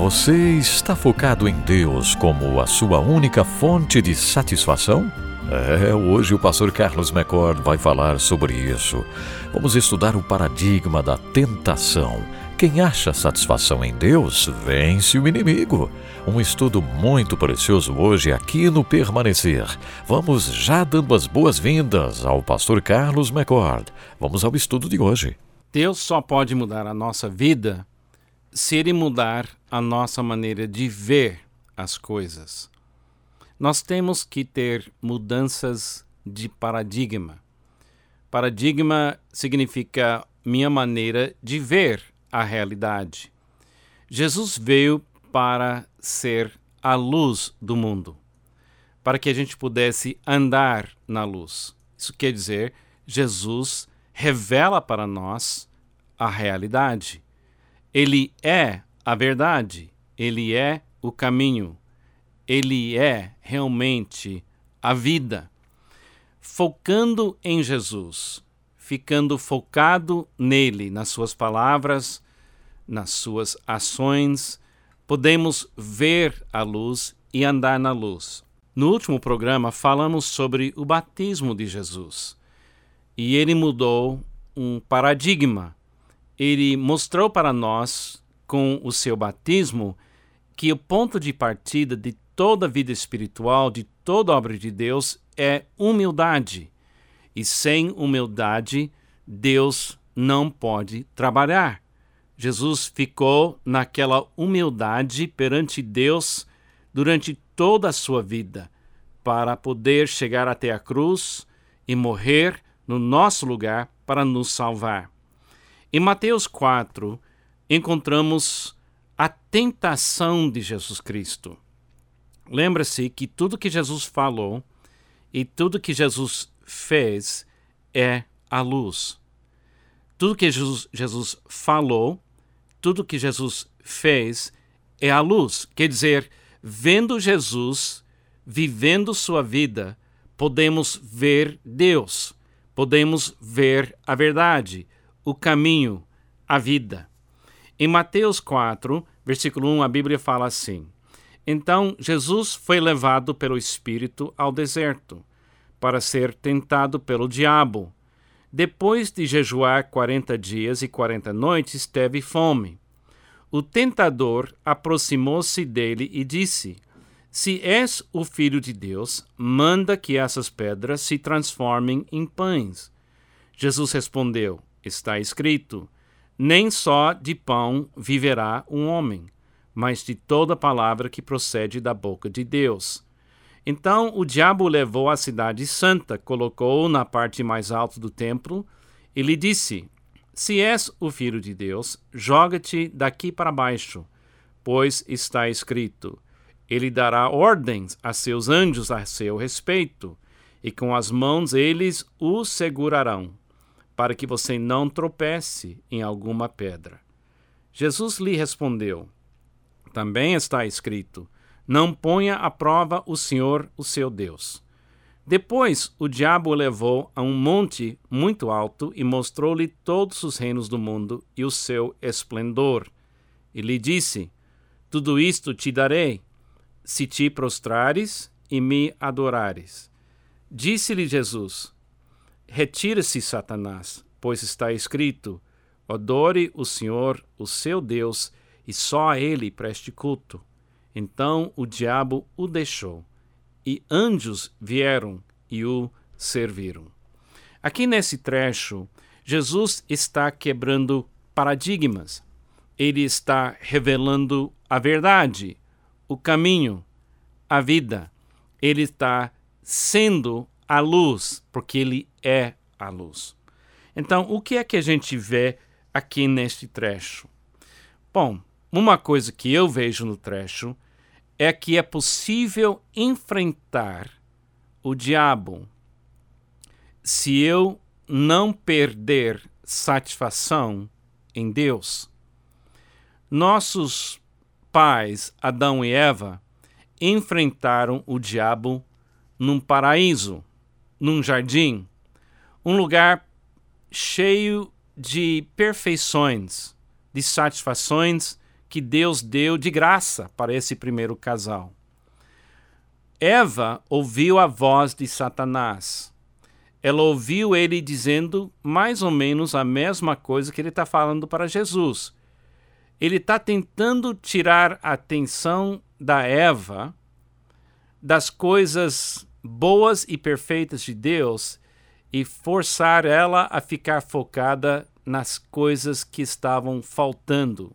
Você está focado em Deus como a sua única fonte de satisfação? É, hoje o pastor Carlos McCord vai falar sobre isso. Vamos estudar o paradigma da tentação. Quem acha satisfação em Deus vence o inimigo. Um estudo muito precioso hoje aqui no Permanecer. Vamos já dando as boas-vindas ao pastor Carlos McCord. Vamos ao estudo de hoje. Deus só pode mudar a nossa vida se Ele mudar a nossa maneira de ver as coisas. Nós temos que ter mudanças de paradigma. Paradigma significa minha maneira de ver a realidade. Jesus veio para ser a luz do mundo, para que a gente pudesse andar na luz. Isso quer dizer, Jesus revela para nós a realidade. Ele é a verdade, ele é o caminho, ele é realmente a vida. Focando em Jesus, ficando focado nele, nas suas palavras, nas suas ações, podemos ver a luz e andar na luz. No último programa falamos sobre o batismo de Jesus. E ele mudou um paradigma ele mostrou para nós, com o seu batismo, que o ponto de partida de toda vida espiritual, de toda obra de Deus, é humildade. E sem humildade, Deus não pode trabalhar. Jesus ficou naquela humildade perante Deus durante toda a sua vida, para poder chegar até a cruz e morrer no nosso lugar para nos salvar. Em Mateus 4, encontramos a tentação de Jesus Cristo. Lembra-se que tudo que Jesus falou e tudo que Jesus fez é a luz. Tudo que Jesus, Jesus falou, tudo que Jesus fez é a luz. Quer dizer, vendo Jesus, vivendo sua vida, podemos ver Deus, podemos ver a verdade, o caminho, a vida. Em Mateus 4, versículo 1, a Bíblia fala assim: Então Jesus foi levado pelo Espírito ao deserto, para ser tentado pelo diabo. Depois de jejuar quarenta dias e quarenta noites, teve fome. O tentador aproximou-se dele e disse: Se és o filho de Deus, manda que essas pedras se transformem em pães. Jesus respondeu: está escrito: Nem só de pão viverá um homem, mas de toda palavra que procede da boca de Deus. Então o diabo levou à cidade santa, colocou-o na parte mais alta do templo e lhe disse: Se és o filho de Deus, joga-te daqui para baixo, pois está escrito: Ele dará ordens a seus anjos a seu respeito, e com as mãos eles o segurarão para que você não tropece em alguma pedra. Jesus lhe respondeu: Também está escrito: Não ponha à prova o Senhor, o seu Deus. Depois o diabo o levou a um monte muito alto e mostrou-lhe todos os reinos do mundo e o seu esplendor. E lhe disse: Tudo isto te darei, se te prostrares e me adorares. Disse-lhe Jesus: Retire-se, Satanás, pois está escrito: Adore o Senhor, o seu Deus, e só a ele preste culto. Então o diabo o deixou, e anjos vieram e o serviram. Aqui nesse trecho, Jesus está quebrando paradigmas. Ele está revelando a verdade, o caminho, a vida. Ele está sendo a luz, porque ele é a luz. Então, o que é que a gente vê aqui neste trecho? Bom, uma coisa que eu vejo no trecho é que é possível enfrentar o diabo se eu não perder satisfação em Deus. Nossos pais, Adão e Eva, enfrentaram o diabo num paraíso num jardim, um lugar cheio de perfeições, de satisfações que Deus deu de graça para esse primeiro casal. Eva ouviu a voz de Satanás. Ela ouviu ele dizendo mais ou menos a mesma coisa que ele está falando para Jesus. Ele está tentando tirar a atenção da Eva das coisas boas e perfeitas de Deus e forçar ela a ficar focada nas coisas que estavam faltando.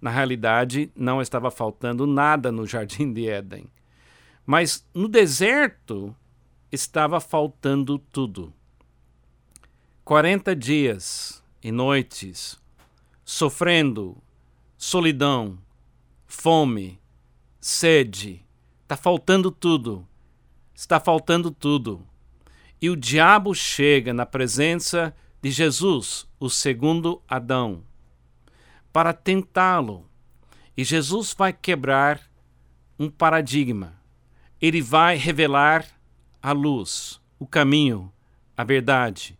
Na realidade, não estava faltando nada no Jardim de Éden. Mas no deserto estava faltando tudo. 40 dias e noites, sofrendo, solidão, fome, sede, está faltando tudo. Está faltando tudo. E o diabo chega na presença de Jesus, o segundo Adão, para tentá-lo. E Jesus vai quebrar um paradigma. Ele vai revelar a luz, o caminho, a verdade.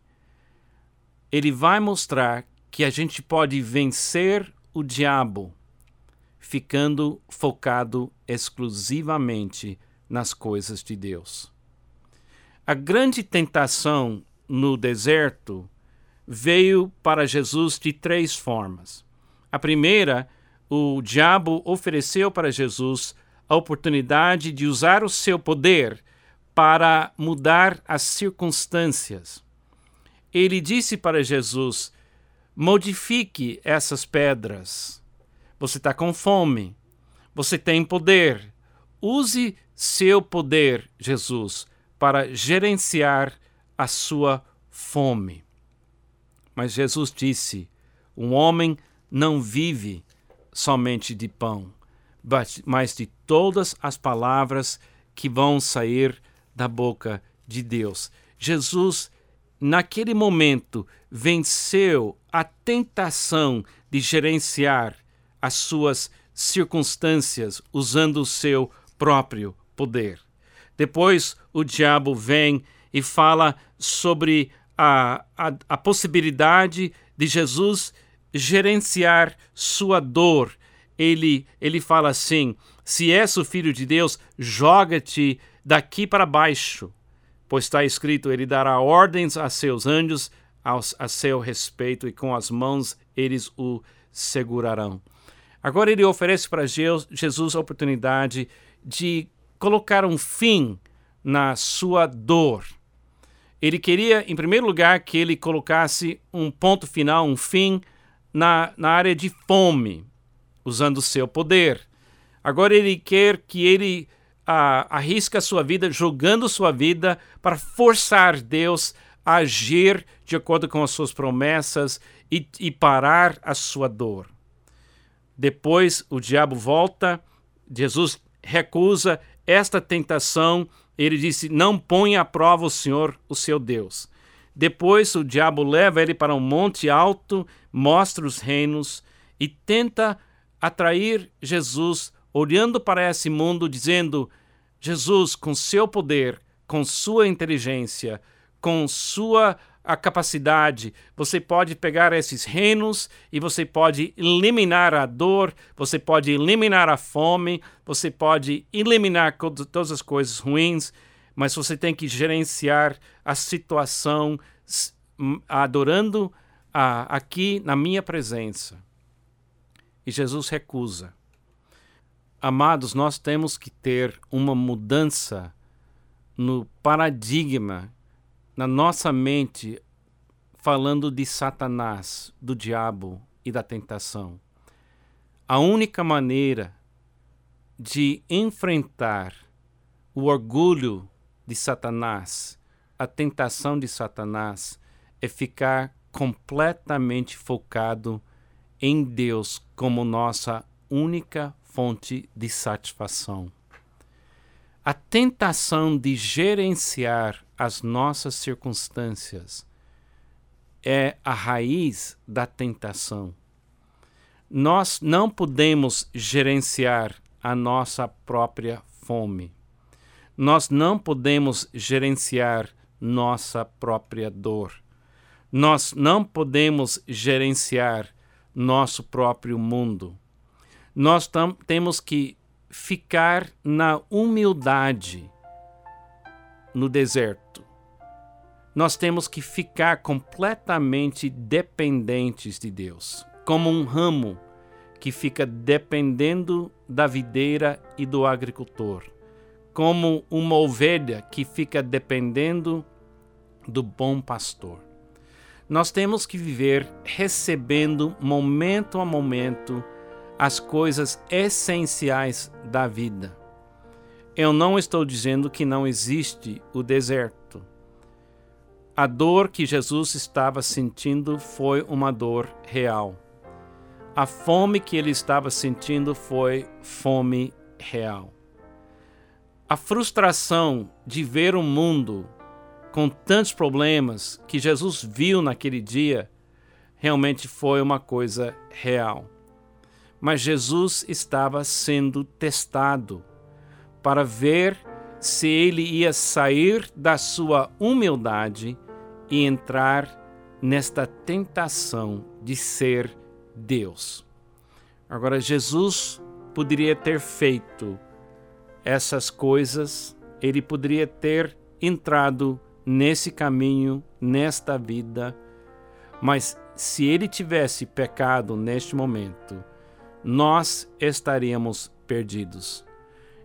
Ele vai mostrar que a gente pode vencer o diabo ficando focado exclusivamente nas coisas de Deus. A grande tentação no deserto veio para Jesus de três formas. A primeira, o diabo ofereceu para Jesus a oportunidade de usar o seu poder para mudar as circunstâncias. Ele disse para Jesus: modifique essas pedras. Você está com fome, você tem poder. Use seu poder, Jesus, para gerenciar a sua fome. Mas Jesus disse: um homem não vive somente de pão, mas de todas as palavras que vão sair da boca de Deus. Jesus, naquele momento, venceu a tentação de gerenciar as suas circunstâncias usando o seu próprio poder. Depois, o diabo vem e fala sobre a, a, a possibilidade de Jesus gerenciar sua dor. Ele, ele fala assim: se és o filho de Deus, joga-te daqui para baixo, pois está escrito: Ele dará ordens a seus anjos aos, a seu respeito, e com as mãos eles o segurarão. Agora ele oferece para Jesus a oportunidade de colocar um fim na sua dor. Ele queria, em primeiro lugar, que ele colocasse um ponto final, um fim na, na área de fome, usando o seu poder. Agora ele quer que ele ah, a sua vida, jogando sua vida para forçar Deus a agir de acordo com as suas promessas e, e parar a sua dor. Depois o diabo volta, Jesus recusa esta tentação ele disse: Não ponha à prova o Senhor, o seu Deus. Depois o diabo leva ele para um monte alto, mostra os reinos e tenta atrair Jesus, olhando para esse mundo, dizendo: Jesus, com seu poder, com sua inteligência, com sua a capacidade, você pode pegar esses reinos e você pode eliminar a dor, você pode eliminar a fome, você pode eliminar todas as coisas ruins, mas você tem que gerenciar a situação adorando a, aqui na minha presença. E Jesus recusa. Amados, nós temos que ter uma mudança no paradigma na nossa mente falando de Satanás, do diabo e da tentação. A única maneira de enfrentar o orgulho de Satanás, a tentação de Satanás, é ficar completamente focado em Deus como nossa única fonte de satisfação. A tentação de gerenciar as nossas circunstâncias é a raiz da tentação. Nós não podemos gerenciar a nossa própria fome. Nós não podemos gerenciar nossa própria dor. Nós não podemos gerenciar nosso próprio mundo. Nós temos que ficar na humildade no deserto. Nós temos que ficar completamente dependentes de Deus, como um ramo que fica dependendo da videira e do agricultor, como uma ovelha que fica dependendo do bom pastor. Nós temos que viver recebendo momento a momento as coisas essenciais da vida. Eu não estou dizendo que não existe o deserto. A dor que Jesus estava sentindo foi uma dor real. A fome que ele estava sentindo foi fome real. A frustração de ver o mundo com tantos problemas que Jesus viu naquele dia realmente foi uma coisa real. Mas Jesus estava sendo testado para ver se ele ia sair da sua humildade e entrar nesta tentação de ser Deus. Agora, Jesus poderia ter feito essas coisas, ele poderia ter entrado nesse caminho, nesta vida, mas se ele tivesse pecado neste momento, nós estaríamos perdidos.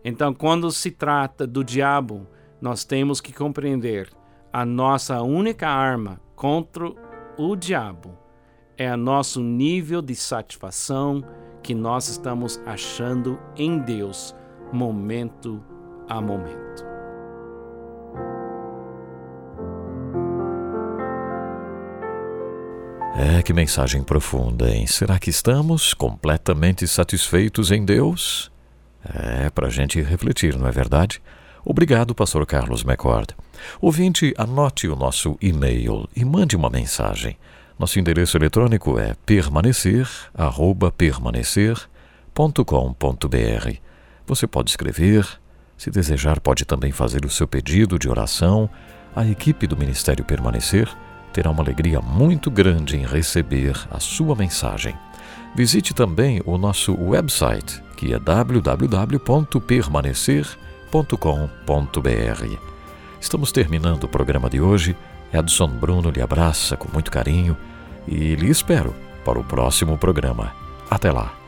Então, quando se trata do diabo, nós temos que compreender a nossa única arma contra o diabo é o nosso nível de satisfação que nós estamos achando em Deus, momento a momento. É, que mensagem profunda, hein? Será que estamos completamente satisfeitos em Deus? É, para a gente refletir, não é verdade? Obrigado, Pastor Carlos McCord. Ouvinte, anote o nosso e-mail e mande uma mensagem. Nosso endereço eletrônico é permanecer@permanecer.com.br. Você pode escrever, se desejar, pode também fazer o seu pedido de oração. A equipe do Ministério Permanecer terá uma alegria muito grande em receber a sua mensagem. Visite também o nosso website, que é www.permanecer.com.br. Estamos terminando o programa de hoje. Edson Bruno lhe abraça com muito carinho e lhe espero para o próximo programa. Até lá!